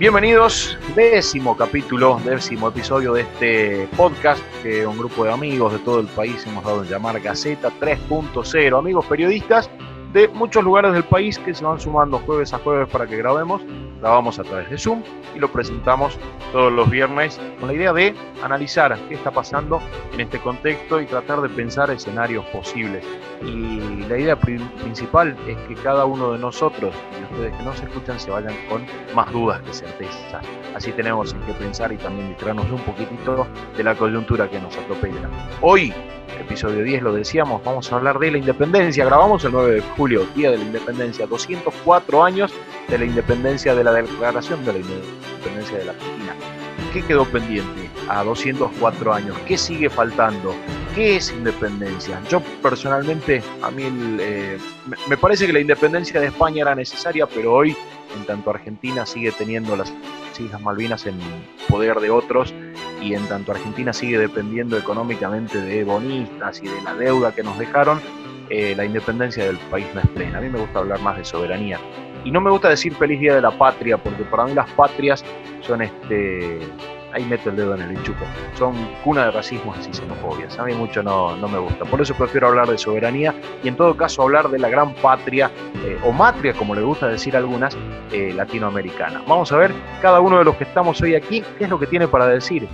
Bienvenidos, décimo capítulo, décimo episodio de este podcast que un grupo de amigos de todo el país hemos dado en llamar Gaceta 3.0. Amigos periodistas de muchos lugares del país que se van sumando jueves a jueves para que grabemos. Grabamos a través de Zoom y lo presentamos todos los viernes con la idea de analizar qué está pasando en este contexto y tratar de pensar escenarios posibles. Y la idea principal es que cada uno de nosotros y ustedes que nos escuchan se vayan con más dudas que certezas. Así tenemos en qué pensar y también distraernos un poquitito de la coyuntura que nos atropella. Hoy episodio 10 lo decíamos, vamos a hablar de la independencia. Grabamos el 9 de julio, Día de la Independencia, 204 años de la independencia, de la declaración de la independencia de la Argentina. ¿Qué quedó pendiente a 204 años? ¿Qué sigue faltando? ¿Qué es independencia? Yo personalmente, a mí eh, me parece que la independencia de España era necesaria, pero hoy, en tanto Argentina sigue teniendo las Islas Malvinas en poder de otros y en tanto Argentina sigue dependiendo económicamente de bonistas y de la deuda que nos dejaron, eh, la independencia del país no es plena. A mí me gusta hablar más de soberanía. Y no me gusta decir feliz día de la patria, porque para mí las patrias son este ahí meto el dedo en el enchufe. Son cuna de racismo y xenofobias. A mí mucho no, no, me gusta. Por eso prefiero hablar de soberanía y en todo caso hablar de la gran patria, eh, o matria, como le gusta decir algunas, eh, latinoamericana. Vamos a ver cada uno de los que estamos hoy aquí, qué es lo que tiene para decir.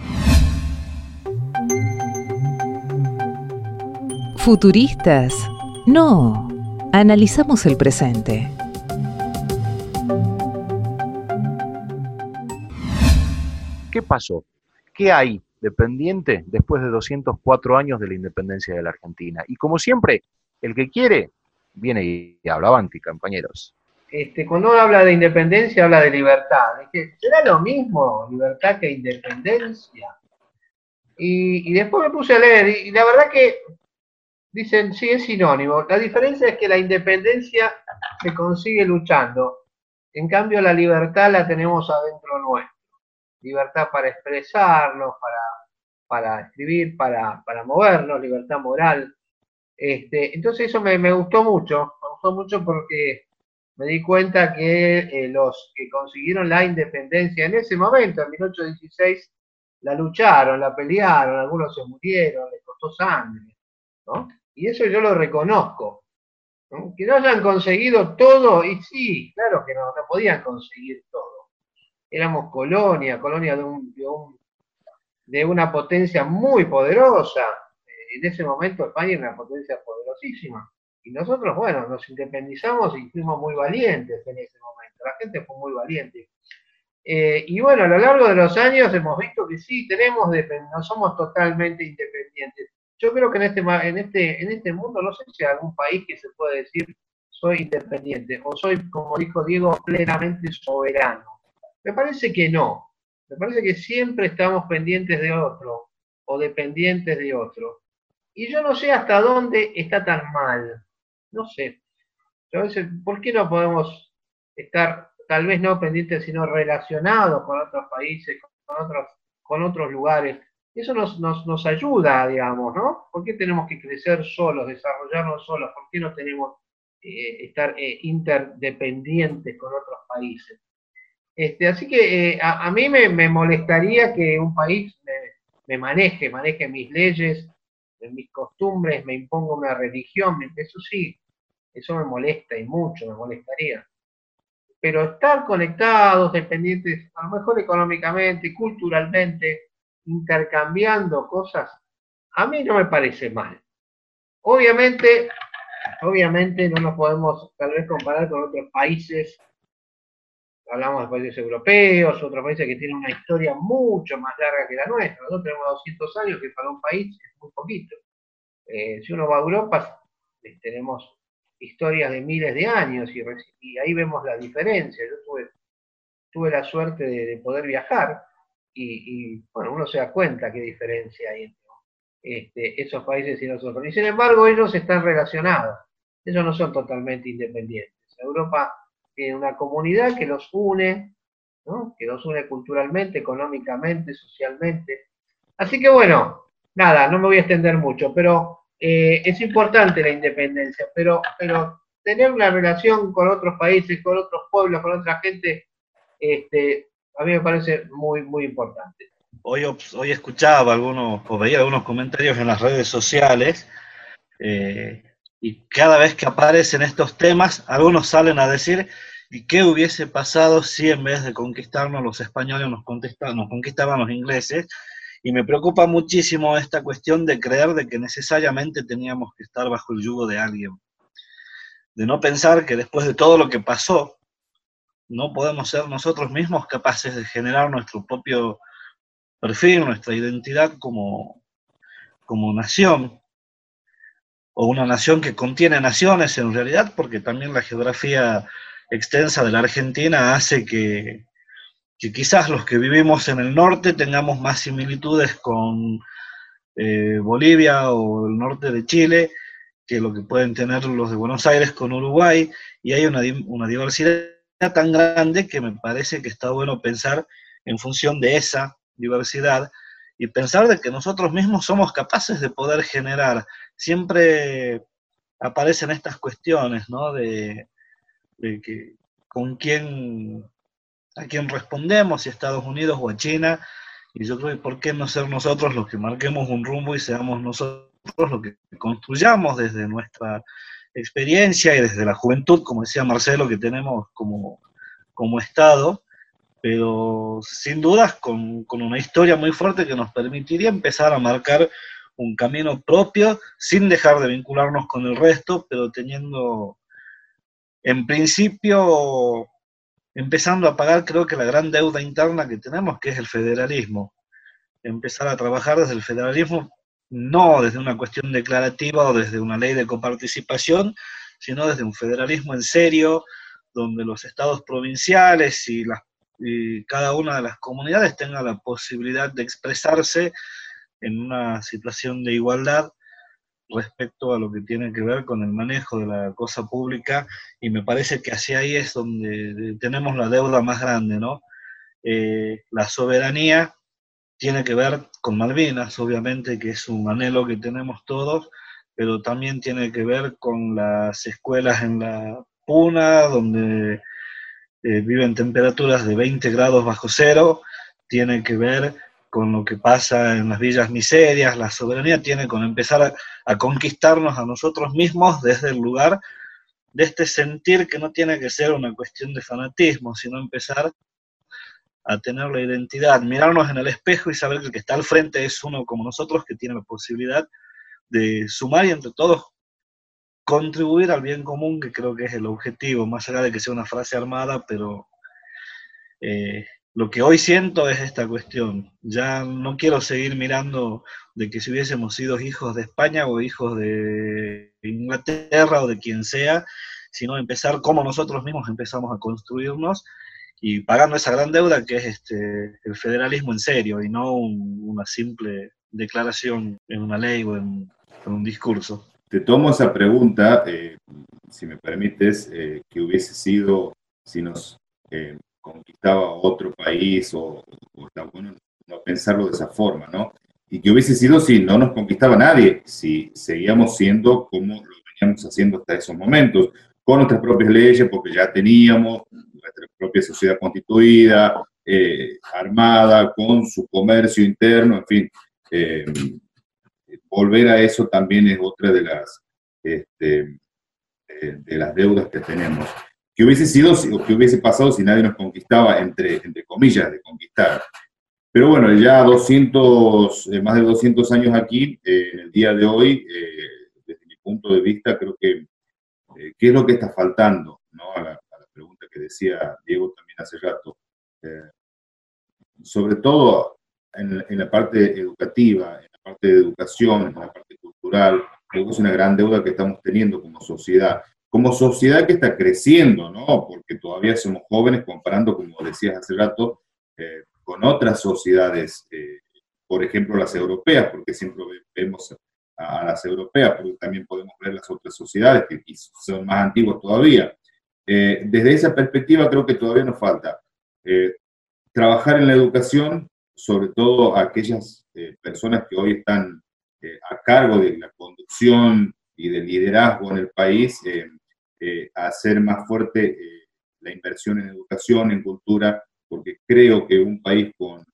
Futuristas. No. Analizamos el presente. ¿Qué pasó? ¿Qué hay dependiente después de 204 años de la independencia de la Argentina? Y como siempre, el que quiere, viene y habla avanti, compañeros. Este, cuando uno habla de independencia, habla de libertad. ¿Será lo mismo libertad que independencia? Y, después me puse a leer, y, la verdad que dicen, sí, es sinónimo. La diferencia es que la independencia se consigue luchando. En cambio, la libertad la tenemos adentro nuestro libertad para expresarnos, para, para escribir, para, para movernos, libertad moral. Este, entonces eso me, gustó mucho, me gustó mucho porque me di cuenta que eh, los que consiguieron la independencia en ese momento, en 1816, la lucharon, la pelearon, algunos se murieron, les costó sangre, ¿no? Y eso yo lo reconozco. Que no hayan conseguido todo, y sí, claro que no podían conseguir todo éramos colonia, colonia de, un, de, una potencia muy poderosa. En ese momento España era una potencia poderosísima. Y nosotros, bueno, nos independizamos y fuimos muy valientes en ese momento. La gente fue muy valiente. Eh, y bueno, a lo largo de los años hemos visto que sí, tenemos, no somos totalmente independientes. Yo creo que en este, en, este, en este mundo no sé si hay algún país que se puede decir soy independiente o soy, como dijo Diego, plenamente soberano. Me parece que no. Me parece que siempre estamos pendientes de otro o dependientes de otro. Y yo no sé hasta dónde está tan mal. No sé. Yo a veces, ¿por qué no podemos estar, tal vez no pendientes, sino relacionados con otros países, con otros, con otros lugares? Eso nos, nos, ayuda, digamos, ¿no? ¿Por qué tenemos que crecer solos, desarrollarnos solos? ¿Por qué no tenemos eh, estar eh, interdependientes con otros países? Este, así que eh, a, mí me, molestaría que un país me, maneje, maneje mis leyes, mis costumbres, me imponga una religión, eso sí, eso me molesta y mucho, me molestaría. Pero estar conectados, dependientes, a lo mejor económicamente, culturalmente, intercambiando cosas, a mí no me parece mal. Obviamente, obviamente no nos podemos tal vez comparar con otros países hablamos de países europeos, otros países que tienen una historia mucho más larga que la nuestra. Nosotros tenemos 200 años, que para un país es muy poquito. Eh, si uno va a Europa, eh, tenemos historias de miles de años y, ahí vemos la diferencia. Yo tuve, la suerte de, poder viajar y, bueno, uno se da cuenta qué diferencia hay este, esos países y nosotros. Y sin embargo, ellos están relacionados. Ellos no son totalmente independientes. Europa tiene una comunidad que los une, que los une culturalmente, económicamente, socialmente. Así que bueno, nada, no me voy a extender mucho, pero eh, es importante la independencia, pero, tener una relación con otros países, con otros pueblos, con otra gente, este, a mí me parece muy, muy importante. Hoy, hoy escuchaba algunos, o veía algunos comentarios en las redes sociales, eh, y cada vez que aparecen estos temas, algunos salen a decir, ¿y qué hubiese pasado si en vez de conquistarnos los españoles nos, nos conquistaban los ingleses? Y me preocupa muchísimo esta cuestión de creer de que necesariamente teníamos que estar bajo el yugo de alguien. De no pensar que después de todo lo que pasó, no podemos ser nosotros mismos capaces de generar nuestro propio perfil, nuestra identidad como, como nación, o una nación que contiene naciones en realidad, porque también la geografía extensa de la Argentina hace que, que quizás los que vivimos en el norte tengamos más similitudes con eh, Bolivia o el norte de Chile que lo que pueden tener los de Buenos Aires con Uruguay, y hay una, una diversidad tan grande que me parece que está bueno pensar en función de esa diversidad y pensar de que nosotros mismos somos capaces de poder generar. Siempre aparecen estas cuestiones, ¿no? De, que, con quién, a quién respondemos, si Estados Unidos o a China, y yo creo que por qué no ser nosotros los que marquemos un rumbo y seamos nosotros los que construyamos desde nuestra experiencia y desde la juventud, como decía Marcelo, que tenemos como, como Estado, pero sin dudas con, con, una historia muy fuerte que nos permitiría empezar a marcar un camino propio sin dejar de vincularnos con el resto, pero teniendo en principio empezando a pagar creo que la gran deuda interna que tenemos, que es el federalismo. Empezar a trabajar desde el federalismo no desde una cuestión declarativa o desde una ley de coparticipación, sino desde un federalismo en serio, donde los estados provinciales y, cada una de las comunidades tenga la posibilidad de expresarse en una situación de igualdad respecto a lo que tiene que ver con el manejo de la cosa pública y me parece que hacia ahí es donde tenemos la deuda más grande, ¿no? Eh, la soberanía tiene que ver con Malvinas, obviamente, que es un anhelo que tenemos todos, pero también tiene que ver con las escuelas en la Puna, donde eh, viven temperaturas de 20 grados bajo cero, tiene que ver con lo que pasa en las villas miserias, la soberanía tiene con empezar a, a conquistarnos a nosotros mismos desde el lugar de este sentir que no tiene que ser una cuestión de fanatismo, sino empezar a tener la identidad, mirarnos en el espejo y saber que el que está al frente es uno como nosotros que tiene la posibilidad de sumar y entre todos contribuir al bien común, que creo que es el objetivo, más allá de que sea una frase armada, pero eh, lo que hoy siento es esta cuestión. Ya no quiero seguir mirando de que si hubiésemos sido hijos de España o hijos de Inglaterra o de quien sea, sino empezar como nosotros mismos empezamos a construirnos y pagando esa gran deuda que es este, el federalismo en serio y no una simple declaración en una ley o en, un discurso. Te tomo esa pregunta, eh, si me permites, eh, que hubiese sido si nos eh, conquistaba otro país o, no pensarlo de esa forma, ¿no? Y que hubiese sido si no nos conquistaba nadie, si seguíamos siendo como lo veníamos haciendo hasta esos momentos, con nuestras propias leyes, porque ya teníamos nuestra propia sociedad constituida, eh, armada, con su comercio interno, en fin. Eh, volver a eso también es otra de las, este, eh, de las deudas que tenemos. ¿Qué hubiese sido o qué hubiese pasado si nadie nos conquistaba, entre, entre comillas, de conquistar? Pero bueno, ya 200, más de 200 años aquí, en el día de hoy, desde mi punto de vista, creo que, ¿qué es lo que está faltando ¿no? a la, pregunta que decía Diego también hace rato, eh, sobre todo en, la parte educativa, en parte de educación, en la parte cultural, creo que es una gran deuda que estamos teniendo como sociedad. Como sociedad que está creciendo, ¿no? Porque todavía somos jóvenes comparando, como decías hace rato, eh, con otras sociedades eh, por ejemplo, las europeas, porque siempre vemos a, las europeas, pero también podemos ver las otras sociedades que son más antiguas todavía. Eh, desde esa perspectiva creo que todavía nos falta eh, trabajar en la educación, sobre todo aquellas eh, personas que hoy están a cargo de la conducción y del liderazgo en el país, hacer más fuerte la inversión en educación, en cultura, porque creo que un país con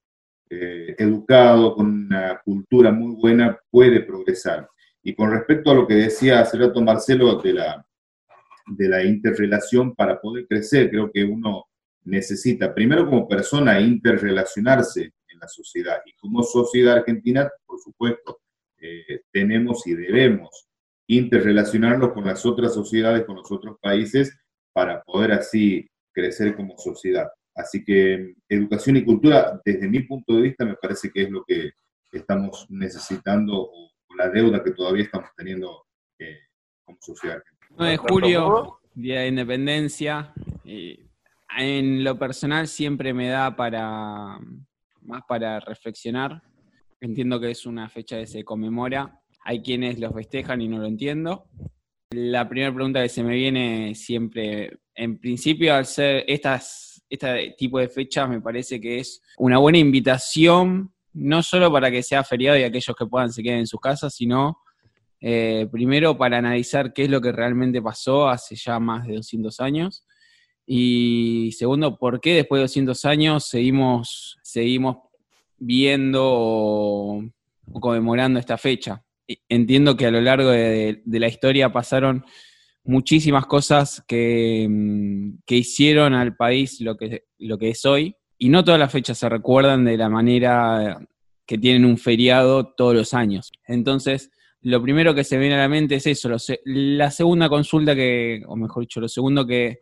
eh, educado, con una cultura muy buena, puede progresar. Y con respecto a lo que decía hace rato Marcelo de la, de la interrelación para poder crecer, creo que uno necesita, primero como persona, interrelacionarse la sociedad. Y como sociedad argentina, por supuesto, eh, tenemos y debemos interrelacionarnos con las otras sociedades, con los otros países, para poder así crecer como sociedad. Así que educación y cultura, desde mi punto de vista, me parece que es lo que estamos necesitando o, la deuda que todavía estamos teniendo eh, como sociedad. 9 de julio, Día de Independencia. en lo personal siempre me da para más para reflexionar. Entiendo que es una fecha que se conmemora. Hay quienes los festejan y no lo entiendo. La primera pregunta que se me viene siempre, en principio, al ser estas este tipo de fechas me parece que es una buena invitación, no solo para que sea feriado y aquellos que puedan se queden en sus casas, sino eh, primero para analizar qué es lo que realmente pasó hace ya más de 200 años. Y segundo, por qué después de 200 años seguimos, seguimos viendo o, conmemorando esta fecha. Entiendo que a lo largo de la historia pasaron muchísimas cosas mm, que, hicieron al país lo que, lo que es hoy. Y no todas las fechas se recuerdan de la manera que tienen un feriado todos los años. Entonces, lo primero que se viene a la mente es eso. la segunda consulta que, o mejor dicho, lo segundo que,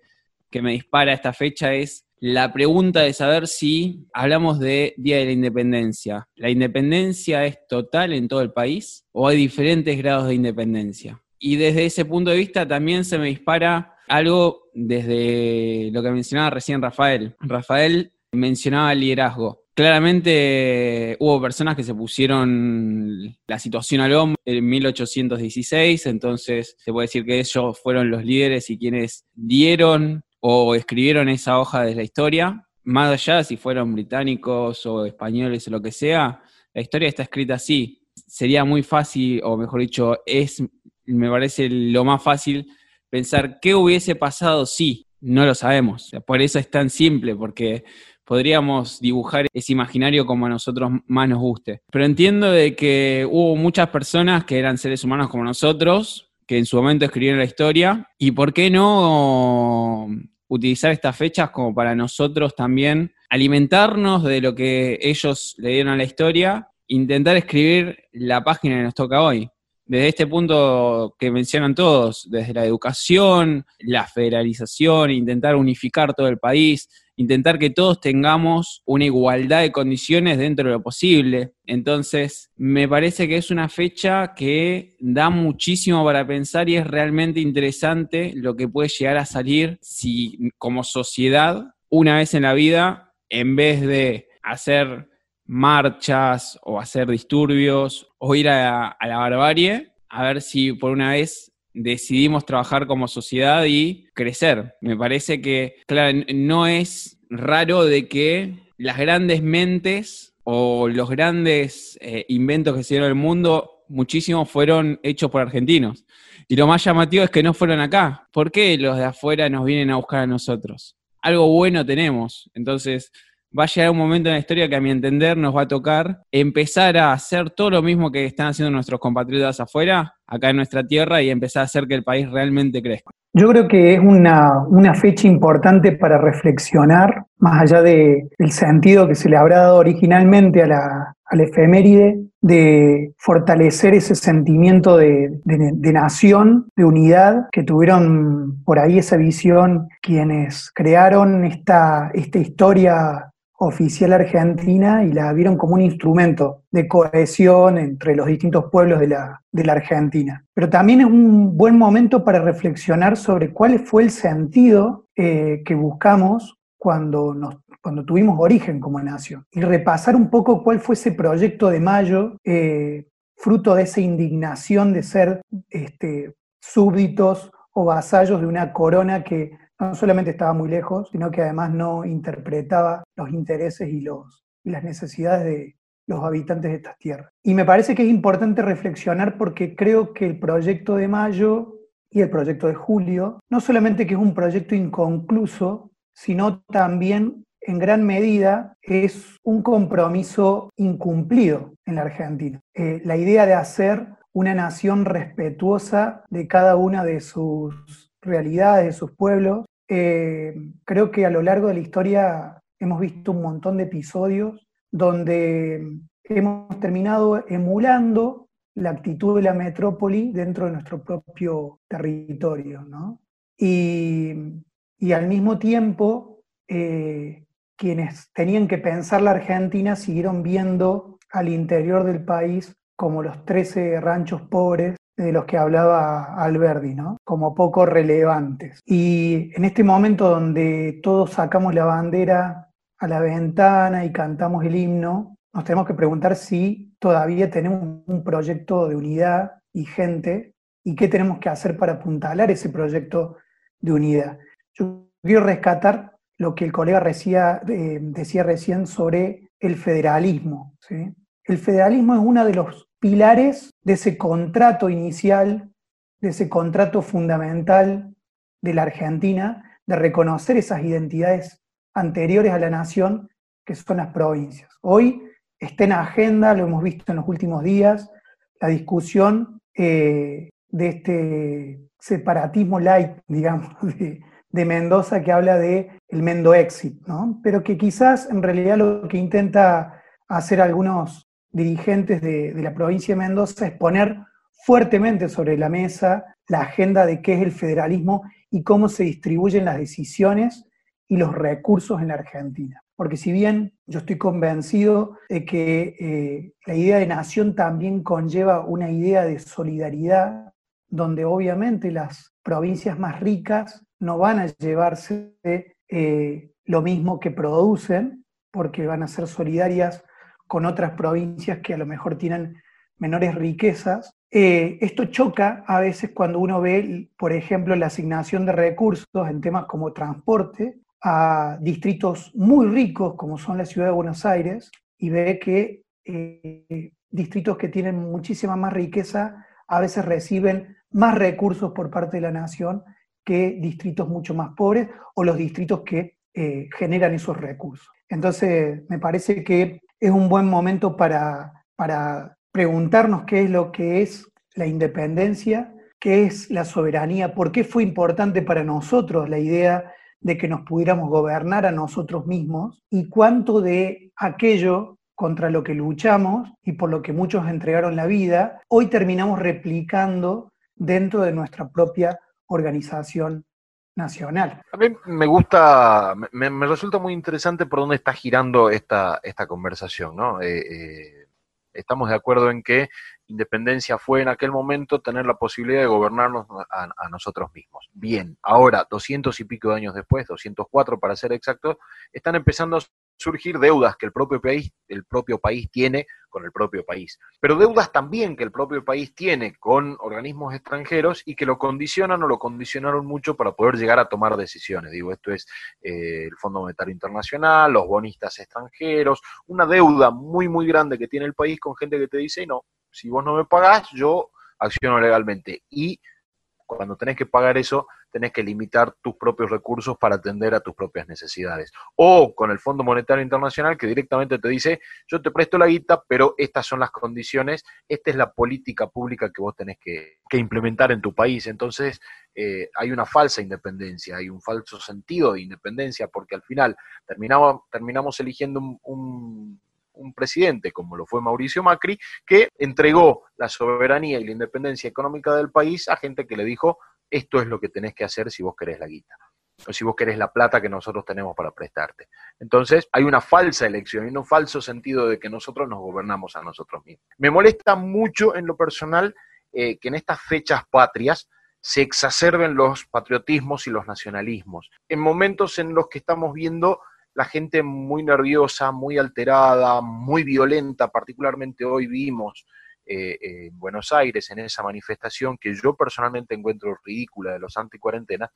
que me dispara esta fecha es la pregunta de saber si hablamos de Día de la Independencia. ¿La independencia es total en todo el país o hay diferentes grados de independencia? Y desde ese punto de vista también se me dispara algo desde lo que mencionaba recién Rafael. Rafael mencionaba el liderazgo. Claramente hubo personas que se pusieron la situación al hombro en 1816, entonces se puede decir que ellos fueron los líderes y quienes dieron o escribieron esa hoja de la historia. Más allá si fueron británicos o españoles o lo que sea, la historia está escrita así. Sería muy fácil, o mejor dicho, es me parece lo más fácil pensar qué hubiese pasado si, no lo sabemos. Por eso es tan simple, porque podríamos dibujar ese imaginario como a nosotros más nos guste. Pero entiendo de que hubo muchas personas que eran seres humanos como nosotros, que en su momento escribieron la historia, y por qué no utilizar estas fechas como para nosotros también alimentarnos de lo que ellos le dieron a la historia, intentar escribir la página que nos toca hoy. Desde este punto que mencionan todos, desde la educación, la federalización, intentar unificar todo el país, intentar que todos tengamos una igualdad de condiciones dentro de lo posible. Entonces, me parece que es una fecha que da muchísimo para pensar y es realmente interesante lo que puede llegar a salir si como sociedad, una vez en la vida, en vez de hacer marchas o hacer disturbios o ir a, la barbarie, a ver si por una vez decidimos trabajar como sociedad y crecer. Me parece que, claro, no es raro de que las grandes mentes o los grandes eh, inventos que se dieron en el mundo, muchísimos fueron hechos por argentinos. Y lo más llamativo es que no fueron acá. ¿Por qué los de afuera nos vienen a buscar a nosotros? Algo bueno tenemos. Entonces, va a llegar un momento en la historia que a mi entender nos va a tocar empezar a hacer todo lo mismo que están haciendo nuestros compatriotas afuera, acá en nuestra tierra, y empezar a hacer que el país realmente crezca. Yo creo que es una, fecha importante para reflexionar, más allá del sentido que se le habrá dado originalmente a la, efeméride, de fortalecer ese sentimiento de, de, nación, de unidad, que tuvieron por ahí esa visión quienes crearon esta, esta historia oficial argentina y la vieron como un instrumento de cohesión entre los distintos pueblos de la, de la, Argentina. Pero también es un buen momento para reflexionar sobre cuál fue el sentido eh, que buscamos cuando nos cuando tuvimos origen como nación. Y repasar un poco cuál fue ese proyecto de Mayo, eh, fruto de esa indignación de ser este, súbditos o vasallos de una corona que no solamente estaba muy lejos, sino que además no interpretaba los intereses y, los, y las necesidades de los habitantes de estas tierras. Y me parece que es importante reflexionar porque creo que el proyecto de Mayo y el proyecto de Julio, no solamente que es un proyecto inconcluso, sino también en gran medida es un compromiso incumplido en la Argentina. Eh, la idea de hacer una nación respetuosa de cada una de sus realidades, de sus pueblos, eh, creo que a lo largo de la historia hemos visto un montón de episodios donde hemos terminado emulando la actitud de la metrópoli dentro de nuestro propio territorio. ¿no? Y, al mismo tiempo, eh, quienes tenían que pensar la Argentina siguieron viendo al interior del país como los 13 ranchos pobres de los que hablaba Alberdi, ¿no? como poco relevantes. Y en este momento donde todos sacamos la bandera a la ventana y cantamos el himno, nos tenemos que preguntar si todavía tenemos un proyecto de unidad y gente y qué tenemos que hacer para apuntalar ese proyecto de unidad. Yo quiero rescatar lo que el colega decía, recién sobre el federalismo. El federalismo es uno de los pilares de ese contrato inicial, de ese contrato fundamental de la Argentina, de reconocer esas identidades anteriores a la nación, que son las provincias. Hoy está en agenda, lo hemos visto en los últimos días, la discusión eh, de este separatismo light, digamos, de, Mendoza que habla de el Mendo Exit, ¿no? pero que quizás en realidad lo que intenta hacer algunos dirigentes de, la provincia de Mendoza es poner fuertemente sobre la mesa la agenda de qué es el federalismo y cómo se distribuyen las decisiones y los recursos en la Argentina. Porque si bien yo estoy convencido de que eh, la idea de nación también conlleva una idea de solidaridad, donde obviamente las provincias más ricas no van a llevarse eh, lo mismo que producen, porque van a ser solidarias con otras provincias que a lo mejor tienen menores riquezas. Eh, esto choca a veces cuando uno ve, por ejemplo, la asignación de recursos en temas como transporte, a distritos muy ricos como son la ciudad de Buenos Aires y ve que eh, distritos que tienen muchísima más riqueza a veces reciben más recursos por parte de la nación que distritos mucho más pobres o los distritos que eh, generan esos recursos. Entonces, me parece que es un buen momento para, para preguntarnos qué es lo que es la independencia, qué es la soberanía, por qué fue importante para nosotros la idea de que nos pudiéramos gobernar a nosotros mismos y cuánto de aquello contra lo que luchamos y por lo que muchos entregaron la vida, hoy terminamos replicando dentro de nuestra propia organización nacional. A mí me gusta, me, resulta muy interesante por dónde está girando esta, esta conversación, ¿no? Eh, eh, estamos de acuerdo en que independencia fue en aquel momento tener la posibilidad de gobernarnos a, nosotros mismos. Bien, ahora, 200 y pico de años después, 204 para ser exactos, están empezando a surgir deudas que el propio país, el propio país tiene con el propio país, pero deudas también que el propio país tiene con organismos extranjeros y que lo condicionan o lo condicionaron mucho para poder llegar a tomar decisiones. Digo, esto es eh, el Fondo Monetario Internacional, los bonistas extranjeros, una deuda muy, muy grande que tiene el país con gente que te dice, no, si vos no me pagás, yo acciono legalmente. Y cuando tenés que pagar eso, tenés que limitar tus propios recursos para atender a tus propias necesidades. O con el Fondo Monetario Internacional que directamente te dice, yo te presto la guita, pero estas son las condiciones, esta es la política pública que vos tenés que, implementar en tu país. Entonces, eh, hay una falsa independencia, hay un falso sentido de independencia, porque al final terminamos, terminamos eligiendo un un presidente como lo fue Mauricio Macri, que entregó la soberanía y la independencia económica del país a gente que le dijo, esto es lo que tenés que hacer si vos querés la guita o si vos querés la plata que nosotros tenemos para prestarte. Entonces, hay una falsa elección y un falso sentido de que nosotros nos gobernamos a nosotros mismos. Me molesta mucho en lo personal eh, que en estas fechas patrias se exacerben los patriotismos y los nacionalismos, en momentos en los que estamos viendo la gente muy nerviosa, muy alterada, muy violenta, particularmente hoy vimos eh, en Buenos Aires en esa manifestación que yo personalmente encuentro ridícula de los anticuarentenas,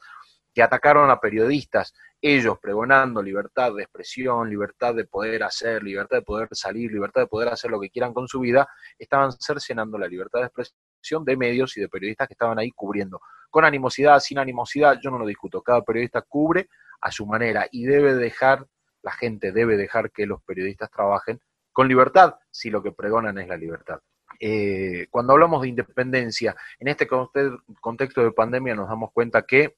que atacaron a periodistas, ellos pregonando libertad de expresión, libertad de poder hacer, libertad de poder salir, libertad de poder hacer lo que quieran con su vida, estaban cercenando la libertad de expresión de medios y de periodistas que estaban ahí cubriendo. Con animosidad, sin animosidad, yo no lo discuto, cada periodista cubre a su manera y debe dejar, la gente debe dejar que los periodistas trabajen con libertad si lo que pregonan es la libertad. Eh, cuando hablamos de independencia, en este contexto de pandemia nos damos cuenta que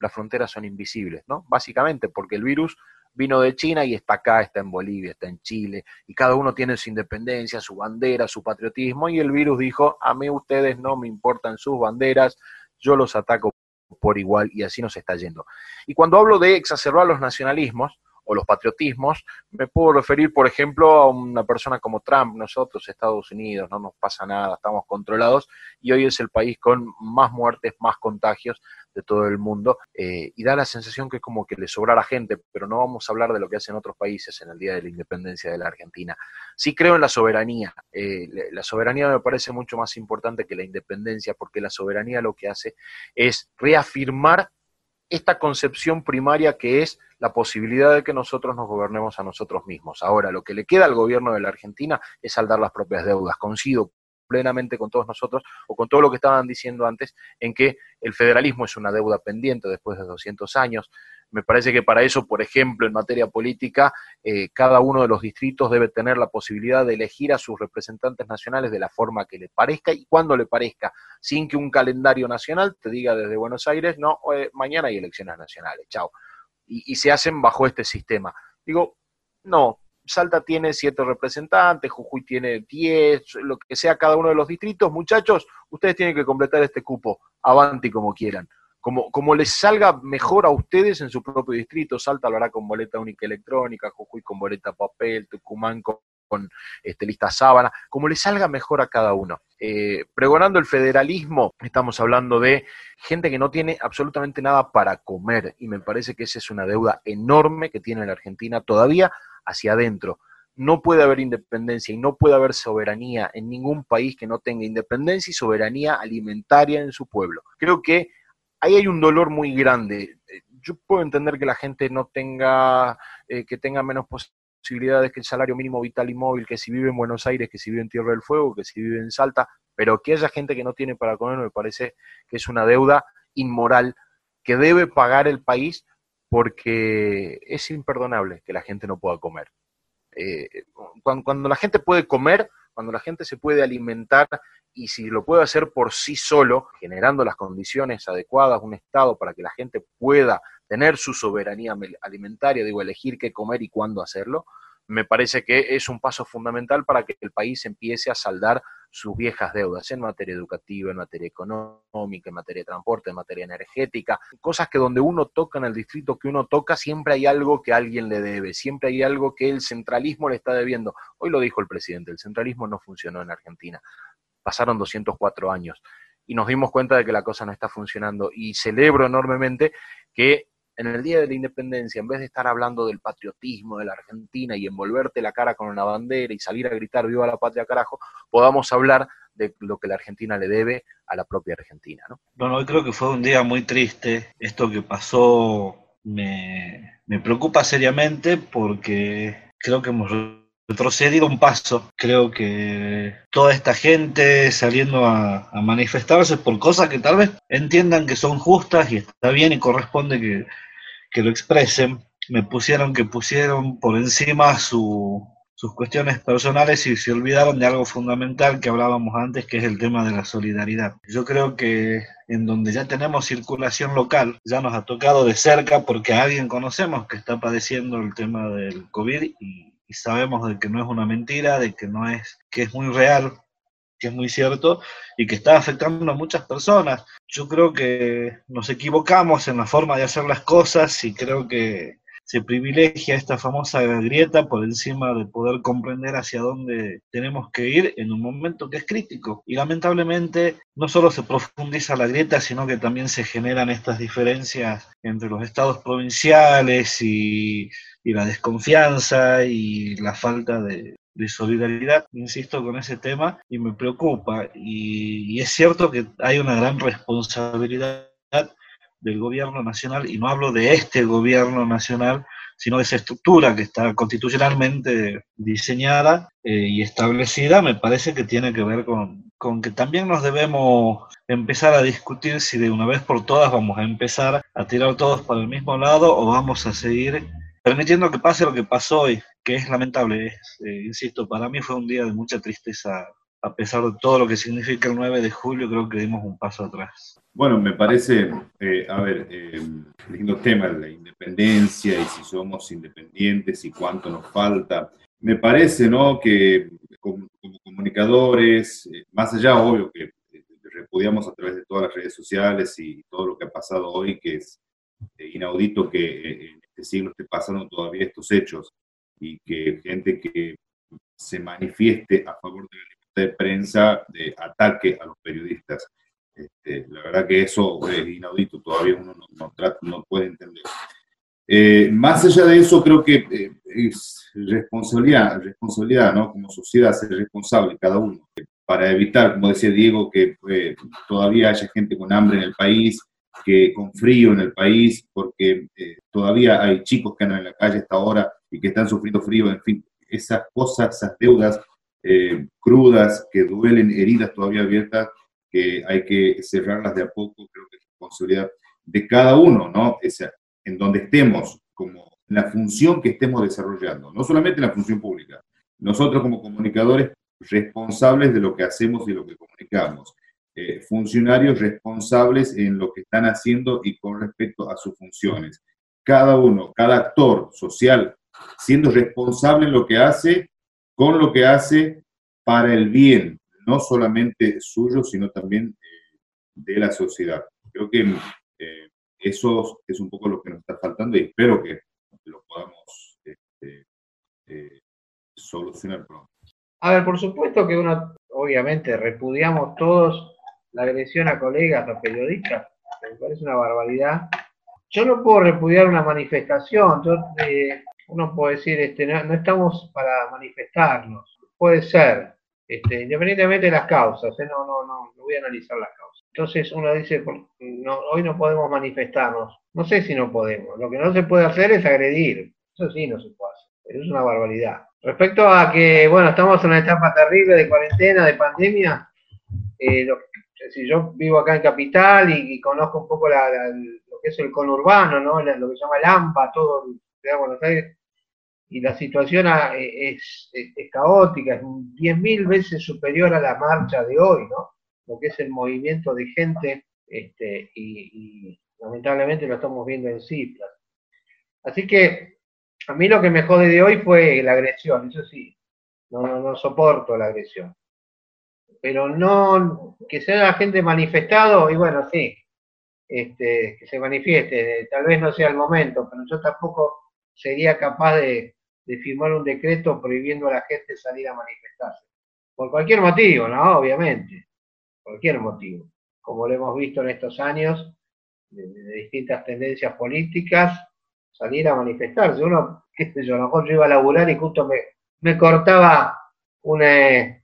las fronteras son invisibles, ¿no? Básicamente porque el virus vino de China y está acá, está en Bolivia, está en Chile, y cada uno tiene su independencia, su bandera, su patriotismo, y el virus dijo, a mí ustedes no me importan sus banderas, yo los ataco por igual, y así nos está yendo. Y cuando hablo de exacerbar los nacionalismos, o los patriotismos, me puedo referir, por ejemplo, a una persona como Trump, nosotros, Estados Unidos, no nos pasa nada, estamos controlados, y hoy es el país con más muertes, más contagios de todo el mundo, eh, y da la sensación que es como que le sobrara gente, pero no vamos a hablar de lo que hacen otros países en el Día de la Independencia de la Argentina. Sí creo en la soberanía, eh, la soberanía me parece mucho más importante que la independencia, porque la soberanía lo que hace es reafirmar esta concepción primaria que es la posibilidad de que nosotros nos gobernemos a nosotros mismos. Ahora, lo que le queda al gobierno de la Argentina es saldar las propias deudas. Coincido plenamente con todos nosotros o con todo lo que estaban diciendo antes en que el federalismo es una deuda pendiente después de 200 años. Me parece que para eso, por ejemplo, en materia política, eh, cada uno de los distritos debe tener la posibilidad de elegir a sus representantes nacionales de la forma que le parezca y cuando le parezca, sin que un calendario nacional te diga desde Buenos Aires, no, eh, mañana hay elecciones nacionales, chao. Y, y se hacen bajo este sistema. Digo, no, Salta tiene siete representantes, Jujuy tiene diez, lo que sea cada uno de los distritos. Muchachos, ustedes tienen que completar este cupo, avanti como quieran como, como les salga mejor a ustedes en su propio distrito, Salta lo hará con boleta única electrónica, Jujuy con boleta papel, Tucumán con, este, lista sábana, como les salga mejor a cada uno. Eh, pregonando el federalismo, estamos hablando de gente que no tiene absolutamente nada para comer y me parece que esa es una deuda enorme que tiene la Argentina todavía hacia adentro. No puede haber independencia y no puede haber soberanía en ningún país que no tenga independencia y soberanía alimentaria en su pueblo. Creo que ahí hay un dolor muy grande. Eh, yo puedo entender que la gente no tenga, eh, que tenga menos posibilidades que el salario mínimo vital y móvil, que si vive en Buenos Aires, que si vive en Tierra del Fuego, que si vive en Salta, pero que haya gente que no tiene para comer me parece que es una deuda inmoral que debe pagar el país porque es imperdonable que la gente no pueda comer. Eh, cuando la gente puede comer, cuando la gente se puede alimentar y si lo puede hacer por sí solo, generando las condiciones adecuadas, un Estado para que la gente pueda tener su soberanía alimentaria, digo, elegir qué comer y cuándo hacerlo, me parece que es un paso fundamental para que el país empiece a saldar sus viejas deudas en materia educativa, en materia económica, en materia de transporte, en materia energética, cosas que donde uno toca en el distrito que uno toca, siempre hay algo que alguien le debe, siempre hay algo que el centralismo le está debiendo. Hoy lo dijo el presidente, el centralismo no funcionó en Argentina. Pasaron 204 años y nos dimos cuenta de que la cosa no está funcionando. Y celebro enormemente que en el Día de la Independencia, en vez de estar hablando del patriotismo de la Argentina y envolverte la cara con una bandera y salir a gritar viva la patria carajo, podamos hablar de lo que la Argentina le debe a la propia Argentina. ¿no? Bueno, hoy creo que fue un día muy triste. Esto que pasó me, me preocupa seriamente porque creo que hemos retrocedido un paso. Creo que toda esta gente saliendo a, manifestarse por cosas que tal vez entiendan que son justas y está bien y corresponde que, que lo expresen, me pusieron que pusieron por encima su, sus cuestiones personales y se olvidaron de algo fundamental que hablábamos antes, que es el tema de la solidaridad. Yo creo que en donde ya tenemos circulación local, ya nos ha tocado de cerca porque a alguien conocemos que está padeciendo el tema del COVID y y sabemos de que no es una mentira, de que no es, que es muy real, que es muy cierto y que está afectando a muchas personas. Yo creo que nos equivocamos en la forma de hacer las cosas y creo que se privilegia esta famosa grieta por encima de poder comprender hacia dónde tenemos que ir en un momento que es crítico. Y lamentablemente no solo se profundiza la grieta, sino que también se generan estas diferencias entre los estados provinciales y y la desconfianza y la falta de, solidaridad, insisto con ese tema, y me preocupa. Y, es cierto que hay una gran responsabilidad del gobierno nacional, y no hablo de este gobierno nacional, sino de esa estructura que está constitucionalmente diseñada eh, y establecida, me parece que tiene que ver con, con que también nos debemos empezar a discutir si de una vez por todas vamos a empezar a tirar todos para el mismo lado o vamos a seguir permitiendo que pase lo que pasó hoy, que es lamentable. Eh, insisto, para mí fue un día de mucha tristeza. A pesar de todo lo que significa el 9 de julio, creo que dimos un paso atrás. Bueno, me parece, eh, a ver, eh, lindo tema, la independencia y si somos independientes y cuánto nos falta. Me parece, ¿no? Que como, comunicadores, eh, más allá, obvio, que repudiamos a través de todas las redes sociales y todo lo que ha pasado hoy, que es inaudito que este siglo esté pasando todavía estos hechos y que gente que se manifieste a favor de la libertad de prensa de ataque a los periodistas. Este, la verdad que eso es inaudito, todavía uno no, puede entender. Eh, más allá de eso, creo que eh, es responsabilidad, responsabilidad, ¿no? Como sociedad, ser responsable cada uno, para evitar, como decía Diego, que eh, todavía haya gente con hambre en el país, que con frío en el país, porque eh, todavía hay chicos que andan en la calle hasta ahora y que están sufriendo frío, en fin, esas cosas, esas deudas eh, crudas que duelen, heridas todavía abiertas, que hay que cerrarlas de a poco, creo que es responsabilidad de cada uno, ¿no? Esa, en donde estemos, como la función que estemos desarrollando, no solamente la función pública, nosotros como comunicadores responsables de lo que hacemos y lo que comunicamos. Eh, funcionarios responsables en lo que están haciendo y con respecto a sus funciones. Cada uno, cada actor social, siendo responsable en lo que hace, con lo que hace para el bien, no solamente suyo, sino también eh, de la sociedad. Creo que eh, eso es un poco lo que nos está faltando y espero que lo podamos este, solucionar pronto. A ver, por supuesto que uno, obviamente, repudiamos todos la agresión a colegas, a periodistas, me parece una barbaridad. Yo no puedo repudiar una manifestación, eh, uno puede decir, este, no, estamos para manifestarnos, puede ser, este, independientemente de las causas, eh, no, no, no, no voy a analizar las causas. Entonces uno dice, hoy no podemos manifestarnos, no sé si no podemos, lo que no se puede hacer es agredir, eso sí no se puede hacer, pero es una barbaridad. Respecto a que, bueno, estamos en una etapa terrible de cuarentena, de pandemia, eh, lo, si yo vivo acá en Capital y, conozco un poco lo que es el conurbano, ¿no? lo que se llama Lampa, todo de Buenos Aires, y la situación e, es, caótica, es 10.000 veces superior a la marcha de hoy, ¿no? Lo que es el movimiento de gente, este, y, lamentablemente lo estamos viendo en cifras. Así que a mí lo que me jode de hoy fue la agresión, eso sí, no, no, no soporto la agresión pero no que sea la gente manifestado, y bueno, sí, este, que se manifieste, tal vez no sea el momento, pero yo tampoco sería capaz de, firmar un decreto prohibiendo a la gente salir a manifestarse. Por cualquier motivo, ¿no? Obviamente, cualquier motivo, como lo hemos visto en estos años, de, distintas tendencias políticas, salir a manifestarse. Uno, qué sé yo, a lo mejor yo iba a laburar y justo me, me cortaba una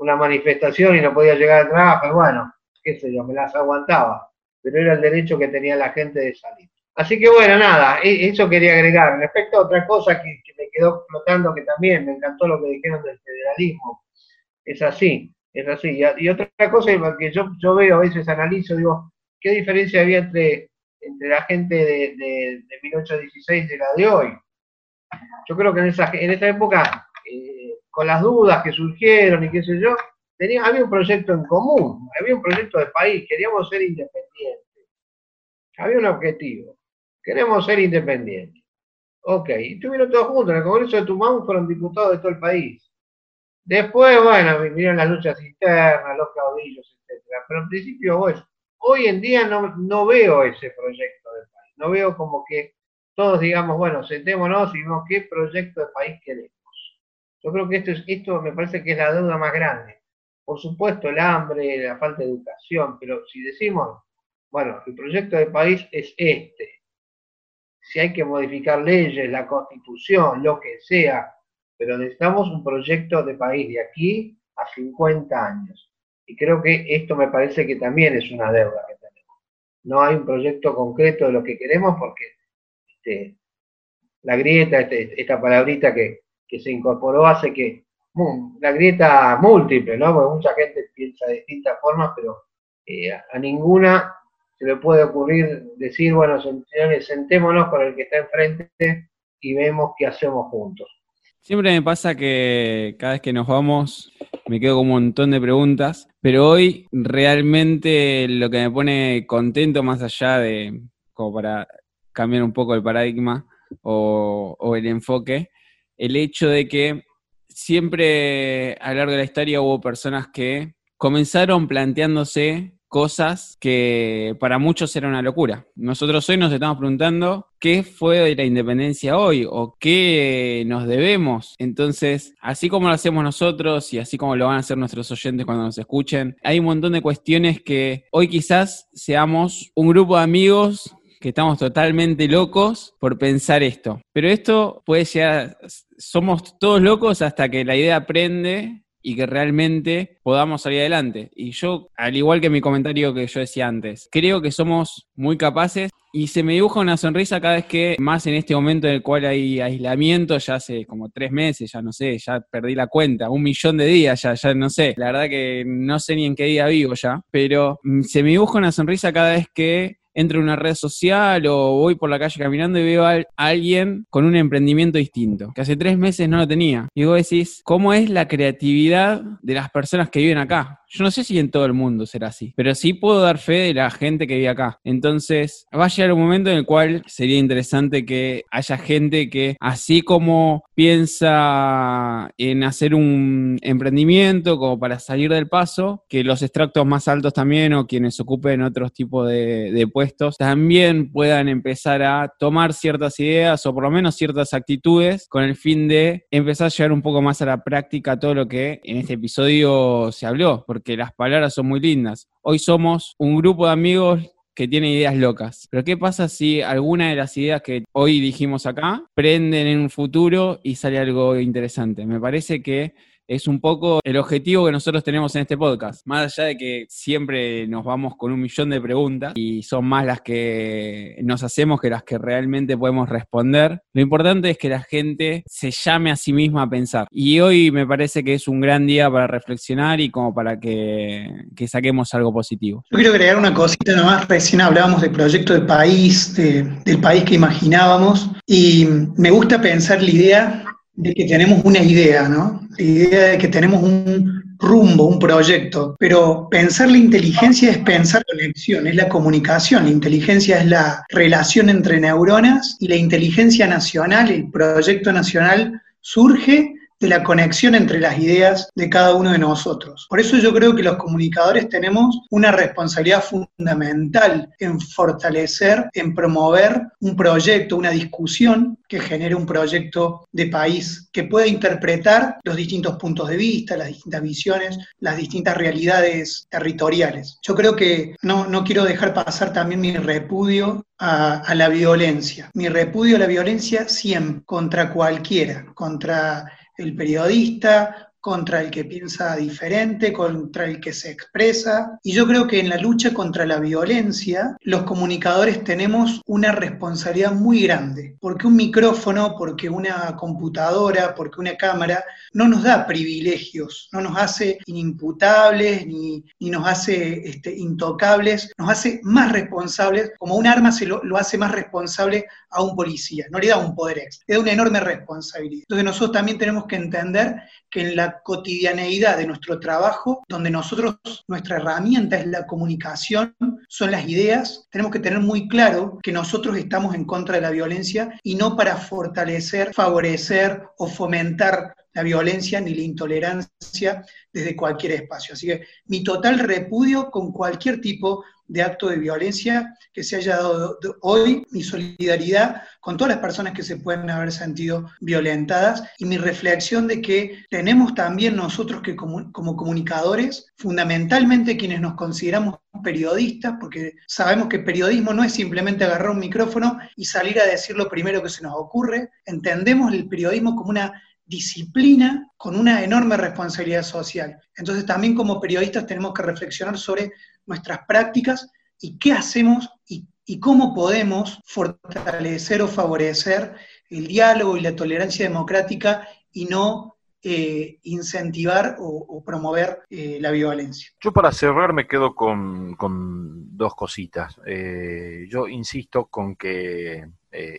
una manifestación y no podía llegar al trabajo, bueno, qué sé yo, me las aguantaba, pero era el derecho que tenía la gente de salir. Así que bueno, nada, e, eso quería agregar. Respecto a otra cosa que, me quedó flotando, que también me encantó lo que dijeron del federalismo, es así, es así. Y, otra cosa que yo, yo veo, a veces analizo, digo, ¿qué diferencia había entre, entre la gente de, de, de 1816 y la de hoy? Yo creo que en esa, en esa época eh, con las dudas que surgieron y qué sé yo, tenía, había un proyecto en común, había un proyecto de país, queríamos ser independientes. Había un objetivo, queremos ser independientes. Ok, y estuvieron todos juntos, en el Congreso de Tumán fueron diputados de todo el país. Después, bueno, vinieron las luchas internas, los caudillos, etc. Pero en principio, bueno, hoy en día no, no veo ese proyecto de país. No veo como que todos digamos, bueno, sentémonos y vemos qué proyecto de país queremos. Yo creo que esto, es, esto me parece que es la deuda más grande. Por supuesto, el hambre, la falta de educación, pero si decimos, bueno, el proyecto de país es este, si hay que modificar leyes, la constitución, lo que sea, pero necesitamos un proyecto de país de aquí a 50 años. Y creo que esto me parece que también es una deuda que tenemos. No hay un proyecto concreto de lo que queremos porque este, la grieta, este, esta palabrita que, se incorporó hace que la grieta múltiple, ¿no? Porque mucha gente piensa de distintas formas, pero eh, a ninguna se le puede ocurrir decir, bueno, señores, sentémonos con el que está enfrente y vemos qué hacemos juntos. Siempre me pasa que cada vez que nos vamos me quedo con un montón de preguntas, pero hoy realmente lo que me pone contento más allá de, como para cambiar un poco el paradigma o el enfoque, el hecho de que siempre a lo largo de la historia hubo personas que comenzaron planteándose cosas que para muchos era una locura. Nosotros hoy nos estamos preguntando qué fue de la independencia hoy o qué nos debemos. Entonces, así como lo hacemos nosotros y así como lo van a hacer nuestros oyentes cuando nos escuchen, hay un montón de cuestiones que hoy quizás seamos un grupo de amigos que estamos totalmente locos por pensar esto. Pero esto puede llegar, somos todos locos hasta que la idea prende y que realmente podamos salir adelante. Y yo, al igual que mi comentario que yo decía antes, creo que somos muy capaces y se me dibuja una sonrisa cada vez que, más en este momento en el cual hay aislamiento, ya hace como tres meses, ya no sé, ya perdí la cuenta, un millón de días, ya, ya no sé, la verdad que no sé ni en qué día vivo ya, pero mm, se me dibuja una sonrisa cada vez que entro en una red social o voy por la calle caminando y veo a alguien con un emprendimiento distinto, que hace tres meses no lo tenía. Y vos decís, ¿cómo es la creatividad de las personas que viven acá? Yo no sé si en todo el mundo será así, pero sí puedo dar fe de la gente que vive acá. Entonces, va a llegar un momento en el cual sería interesante que haya gente que, así como piensa en hacer un emprendimiento como para salir del paso, que los extractos más altos también o quienes ocupen otros tipos de, puestos también puedan empezar a tomar ciertas ideas o por lo menos ciertas actitudes con el fin de empezar a llevar un poco más a la práctica todo lo que en este episodio se habló. Porque que las palabras son muy lindas. Hoy somos un grupo de amigos que tiene ideas locas. Pero ¿qué pasa si alguna de las ideas que hoy dijimos acá prenden en un futuro y sale algo interesante? Me parece que es un poco el objetivo que nosotros tenemos en este podcast. Más allá de que siempre nos vamos con un millón de preguntas y son más las que nos hacemos que las que realmente podemos responder, lo importante es que la gente se llame a sí misma a pensar. Y hoy me parece que es un gran día para reflexionar y como para que, saquemos algo positivo. Yo quiero agregar una cosita nomás. Recién hablábamos del proyecto de país, del país que imaginábamos. Y me gusta pensar la idea de que tenemos una idea, ¿no? La idea de que tenemos un rumbo, un proyecto, pero pensar la inteligencia es pensar conexión, es la comunicación, la inteligencia es la relación entre neuronas y la inteligencia nacional, el proyecto nacional surge de la conexión entre las ideas de cada uno de nosotros. Por eso yo creo que los comunicadores tenemos una responsabilidad fundamental en fortalecer, en promover un proyecto, una discusión que genere un proyecto de país que pueda interpretar los distintos puntos de vista, las distintas visiones, las distintas realidades territoriales. Yo creo que no, no quiero dejar pasar también mi repudio a, a, la violencia. Mi repudio a la violencia siempre, contra cualquiera, contra el periodista, contra el que piensa diferente, contra el que se expresa. Y yo creo que en la lucha contra la violencia, los comunicadores tenemos una responsabilidad muy grande, porque un micrófono, porque una computadora, porque una cámara, no nos da privilegios, no nos hace inimputables ni, nos hace este, intocables, nos hace más responsables, como un arma se lo, lo hace más responsable a un policía, no le da un poder extra, le da una enorme responsabilidad. Entonces nosotros también tenemos que entender que en la cotidianeidad de nuestro trabajo, donde nosotros, nuestra herramienta es la comunicación, son las ideas, tenemos que tener muy claro que nosotros estamos en contra de la violencia y no para fortalecer, favorecer o fomentar la violencia ni la intolerancia desde cualquier espacio. Así que mi total repudio con cualquier tipo de acto de violencia que se haya dado hoy, mi solidaridad con todas las personas que se pueden haber sentido violentadas y mi reflexión de que tenemos también nosotros que como, comunicadores, fundamentalmente quienes nos consideramos periodistas, porque sabemos que periodismo no es simplemente agarrar un micrófono y salir a decir lo primero que se nos ocurre, entendemos el periodismo como una disciplina con una enorme responsabilidad social. Entonces también como periodistas tenemos que reflexionar sobre nuestras prácticas y qué hacemos y, cómo podemos fortalecer o favorecer el diálogo y la tolerancia democrática y no eh, incentivar o, promover eh, la violencia. Yo para cerrar me quedo con, dos cositas. Eh, yo insisto con que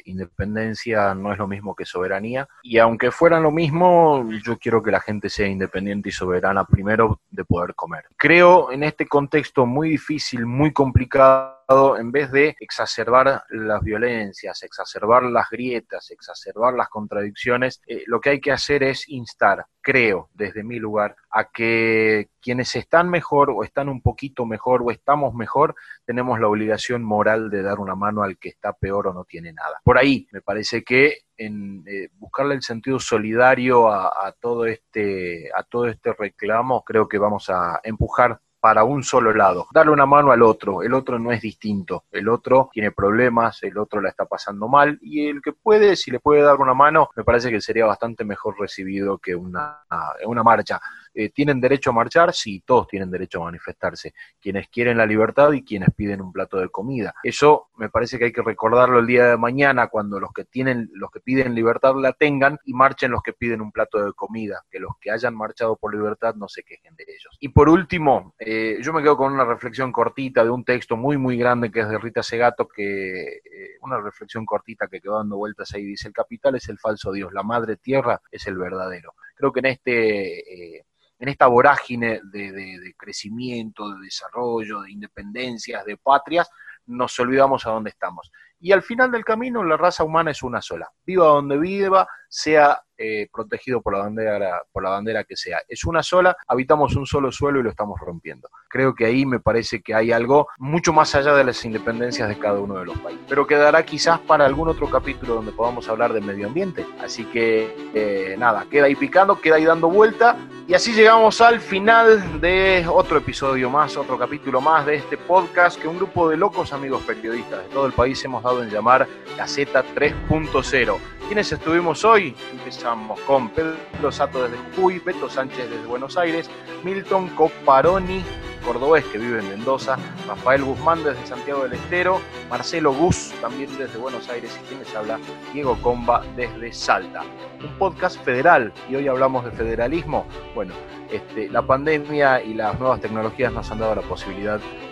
independencia no es lo mismo que soberanía. Y aunque fueran lo mismo, yo quiero que la gente sea independiente y soberana primero de poder comer. Creo en este contexto muy difícil, muy complicado, en vez de exacerbar las violencias, exacerbar las grietas, exacerbar las contradicciones, eh, lo que hay que hacer es instar, creo, desde mi lugar, a que quienes están mejor o están un poquito mejor o estamos mejor, tenemos la obligación moral de dar una mano al que está peor o no tiene nada. Por ahí me parece que en eh, buscarle el sentido solidario a, todo este, a todo este reclamo, creo que vamos a empujar para un solo lado, darle una mano al otro, el otro no es distinto, el otro tiene problemas, el otro la está pasando mal y el que puede, si le puede dar una mano, me parece que sería bastante mejor recibido que una, una marcha. Eh, ¿Tienen derecho a marchar? Sí, todos tienen derecho a manifestarse. Quienes quieren la libertad y quienes piden un plato de comida. Eso me parece que hay que recordarlo el día de mañana cuando los que tienen, los que piden libertad la tengan y marchen los que piden un plato de comida. Que los que hayan marchado por libertad no se quejen de ellos. Y por último, eh, yo me quedo con una reflexión cortita de un texto muy, muy grande que es de Rita Segato, que eh, una reflexión cortita que quedó dando vueltas ahí. Dice, el capital es el falso Dios, la madre tierra es el verdadero. Creo que en este en esta vorágine de, crecimiento, de desarrollo, de independencias, de patrias, nos olvidamos a dónde estamos. Y al final del camino la raza humana es una sola. Viva donde viva, sea eh, protegido por la, bandera, por la bandera que sea. Es una sola, habitamos un solo suelo y lo estamos rompiendo. Creo que ahí me parece que hay algo mucho más allá de las independencias de cada uno de los países. Pero quedará quizás para algún otro capítulo donde podamos hablar de medio ambiente. Así que eh, nada, queda ahí picando, queda ahí dando vuelta. Y así llegamos al final de otro episodio más, otro capítulo más de este podcast que un grupo de locos amigos periodistas de todo el país hemos dado en llamar Gaceta 3.0. ¿Quiénes estuvimos hoy? Empezamos con Pedro Sato desde Jujuy, Beto Sánchez desde Buenos Aires, Milton Coparoni, cordobés que vive en Mendoza, Rafael Guzmán desde Santiago del Estero, Marcelo Gus también desde Buenos Aires y quienes habla, Diego Comba desde Salta. Un podcast federal y hoy hablamos de federalismo. Bueno, este, la pandemia y las nuevas tecnologías nos han dado la posibilidad de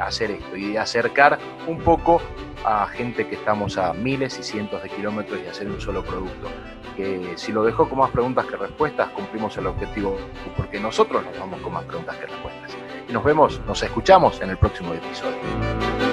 hacer esto y acercar un poco a gente que estamos a miles y cientos de kilómetros y hacer un solo producto. Que si lo dejó con más preguntas que respuestas, cumplimos el objetivo, porque nosotros nos vamos con más preguntas que respuestas. Y nos vemos, nos escuchamos en el próximo episodio.